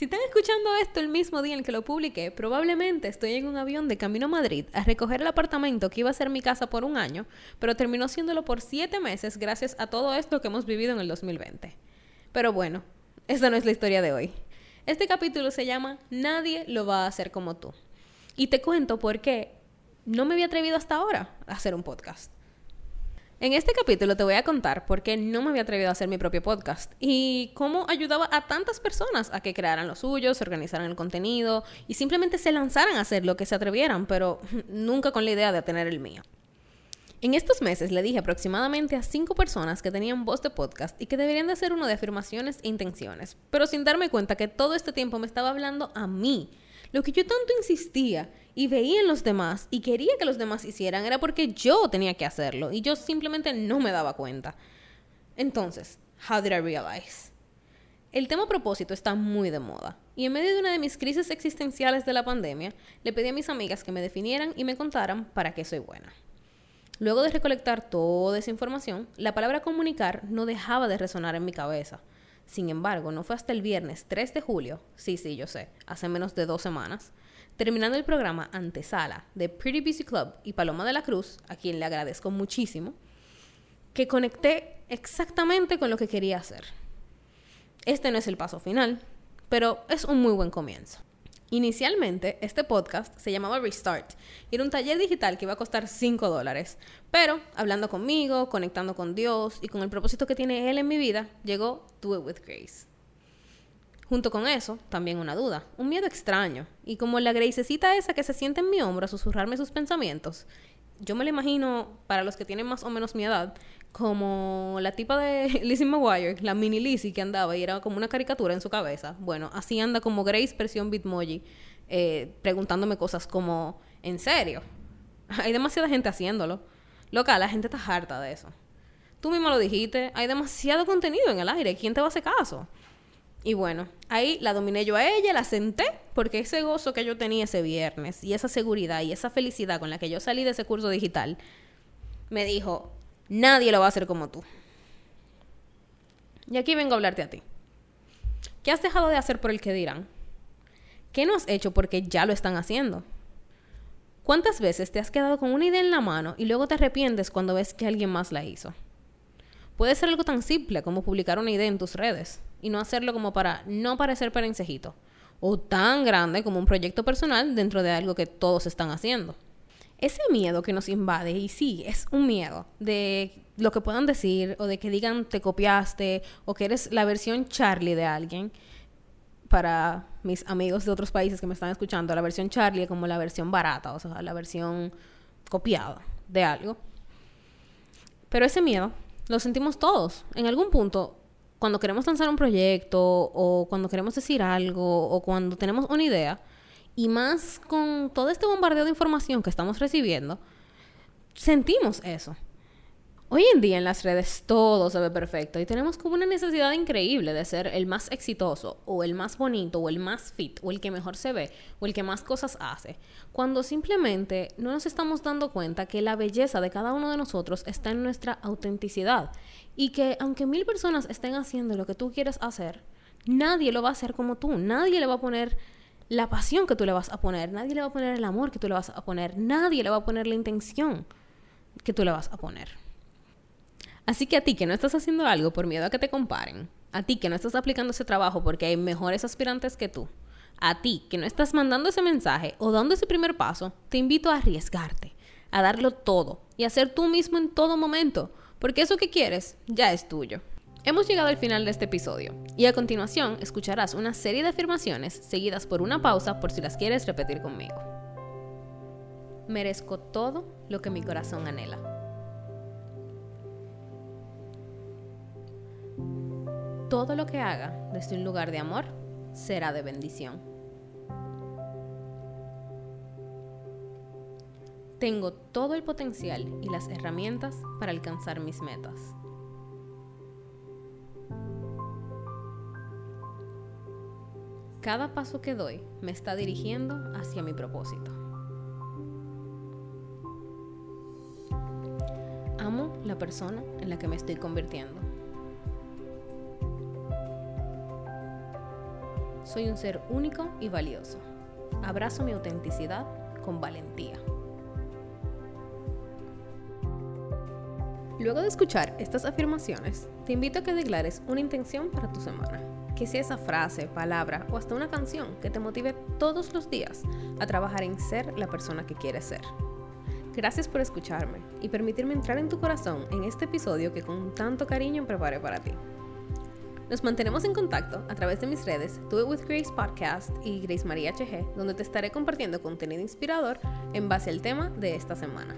Si están escuchando esto el mismo día en que lo publiqué, probablemente estoy en un avión de camino a Madrid a recoger el apartamento que iba a ser mi casa por un año, pero terminó siéndolo por siete meses gracias a todo esto que hemos vivido en el 2020. Pero bueno, esa no es la historia de hoy. Este capítulo se llama Nadie lo va a hacer como tú. Y te cuento por qué no me había atrevido hasta ahora a hacer un podcast. En este capítulo te voy a contar por qué no me había atrevido a hacer mi propio podcast y cómo ayudaba a tantas personas a que crearan los suyos, organizaran el contenido y simplemente se lanzaran a hacer lo que se atrevieran, pero nunca con la idea de tener el mío. En estos meses le dije aproximadamente a cinco personas que tenían voz de podcast y que deberían de hacer uno de afirmaciones e intenciones, pero sin darme cuenta que todo este tiempo me estaba hablando a mí. Lo que yo tanto insistía y veía en los demás y quería que los demás hicieran era porque yo tenía que hacerlo y yo simplemente no me daba cuenta. Entonces, how did I realize? El tema propósito está muy de moda y en medio de una de mis crisis existenciales de la pandemia, le pedí a mis amigas que me definieran y me contaran para qué soy buena. Luego de recolectar toda esa información, la palabra comunicar no dejaba de resonar en mi cabeza. Sin embargo, no fue hasta el viernes 3 de julio, sí, sí, yo sé, hace menos de dos semanas, Terminando el programa Antesala de Pretty Busy Club y Paloma de la Cruz, a quien le agradezco muchísimo, que conecté exactamente con lo que quería hacer. Este no es el paso final, pero es un muy buen comienzo. Inicialmente, este podcast se llamaba Restart y era un taller digital que iba a costar 5 dólares. Pero, hablando conmigo, conectando con Dios y con el propósito que tiene Él en mi vida, llegó Do It With Grace. Junto con eso, también una duda, un miedo extraño. Y como la gracecita esa que se siente en mi hombro a susurrarme sus pensamientos, yo me la imagino, para los que tienen más o menos mi edad, como la tipa de Lizzie McGuire, la mini Lizzie que andaba y era como una caricatura en su cabeza. Bueno, así anda como Grace versión Bitmoji, eh, preguntándome cosas como, ¿en serio? Hay demasiada gente haciéndolo. Loca, la gente está harta de eso. Tú mismo lo dijiste, hay demasiado contenido en el aire, ¿quién te va a hacer caso? Y bueno, ahí la dominé yo a ella, la senté, porque ese gozo que yo tenía ese viernes y esa seguridad y esa felicidad con la que yo salí de ese curso digital, me dijo, nadie lo va a hacer como tú. Y aquí vengo a hablarte a ti. ¿Qué has dejado de hacer por el que dirán? ¿Qué no has hecho porque ya lo están haciendo? ¿Cuántas veces te has quedado con una idea en la mano y luego te arrepientes cuando ves que alguien más la hizo? Puede ser algo tan simple como publicar una idea en tus redes y no hacerlo como para no parecer perencejito. O tan grande como un proyecto personal dentro de algo que todos están haciendo. Ese miedo que nos invade, y sí, es un miedo de lo que puedan decir o de que digan te copiaste o que eres la versión Charlie de alguien. Para mis amigos de otros países que me están escuchando, la versión Charlie como la versión barata, o sea, la versión copiada de algo. Pero ese miedo lo sentimos todos. En algún punto cuando queremos lanzar un proyecto o cuando queremos decir algo o cuando tenemos una idea, y más con todo este bombardeo de información que estamos recibiendo, sentimos eso. Hoy en día en las redes todo se ve perfecto y tenemos como una necesidad increíble de ser el más exitoso o el más bonito o el más fit o el que mejor se ve o el que más cosas hace, cuando simplemente no nos estamos dando cuenta que la belleza de cada uno de nosotros está en nuestra autenticidad y que aunque mil personas estén haciendo lo que tú quieres hacer, nadie lo va a hacer como tú, nadie le va a poner la pasión que tú le vas a poner, nadie le va a poner el amor que tú le vas a poner, nadie le va a poner la intención que tú le vas a poner. Así que a ti que no estás haciendo algo por miedo a que te comparen, a ti que no estás aplicando ese trabajo porque hay mejores aspirantes que tú, a ti que no estás mandando ese mensaje o dando ese primer paso, te invito a arriesgarte, a darlo todo y a ser tú mismo en todo momento, porque eso que quieres ya es tuyo. Hemos llegado al final de este episodio y a continuación escucharás una serie de afirmaciones seguidas por una pausa por si las quieres repetir conmigo. Merezco todo lo que mi corazón anhela. todo lo que haga desde un lugar de amor será de bendición. Tengo todo el potencial y las herramientas para alcanzar mis metas. Cada paso que doy me está dirigiendo hacia mi propósito. Amo la persona en la que me estoy convirtiendo. Soy un ser único y valioso. Abrazo mi autenticidad con valentía. Luego de escuchar estas afirmaciones, te invito a que declares una intención para tu semana. Que sea esa frase, palabra o hasta una canción que te motive todos los días a trabajar en ser la persona que quieres ser. Gracias por escucharme y permitirme entrar en tu corazón en este episodio que con tanto cariño preparé para ti. Nos mantenemos en contacto a través de mis redes Do It With Grace Podcast y Grace María HG, donde te estaré compartiendo contenido inspirador en base al tema de esta semana.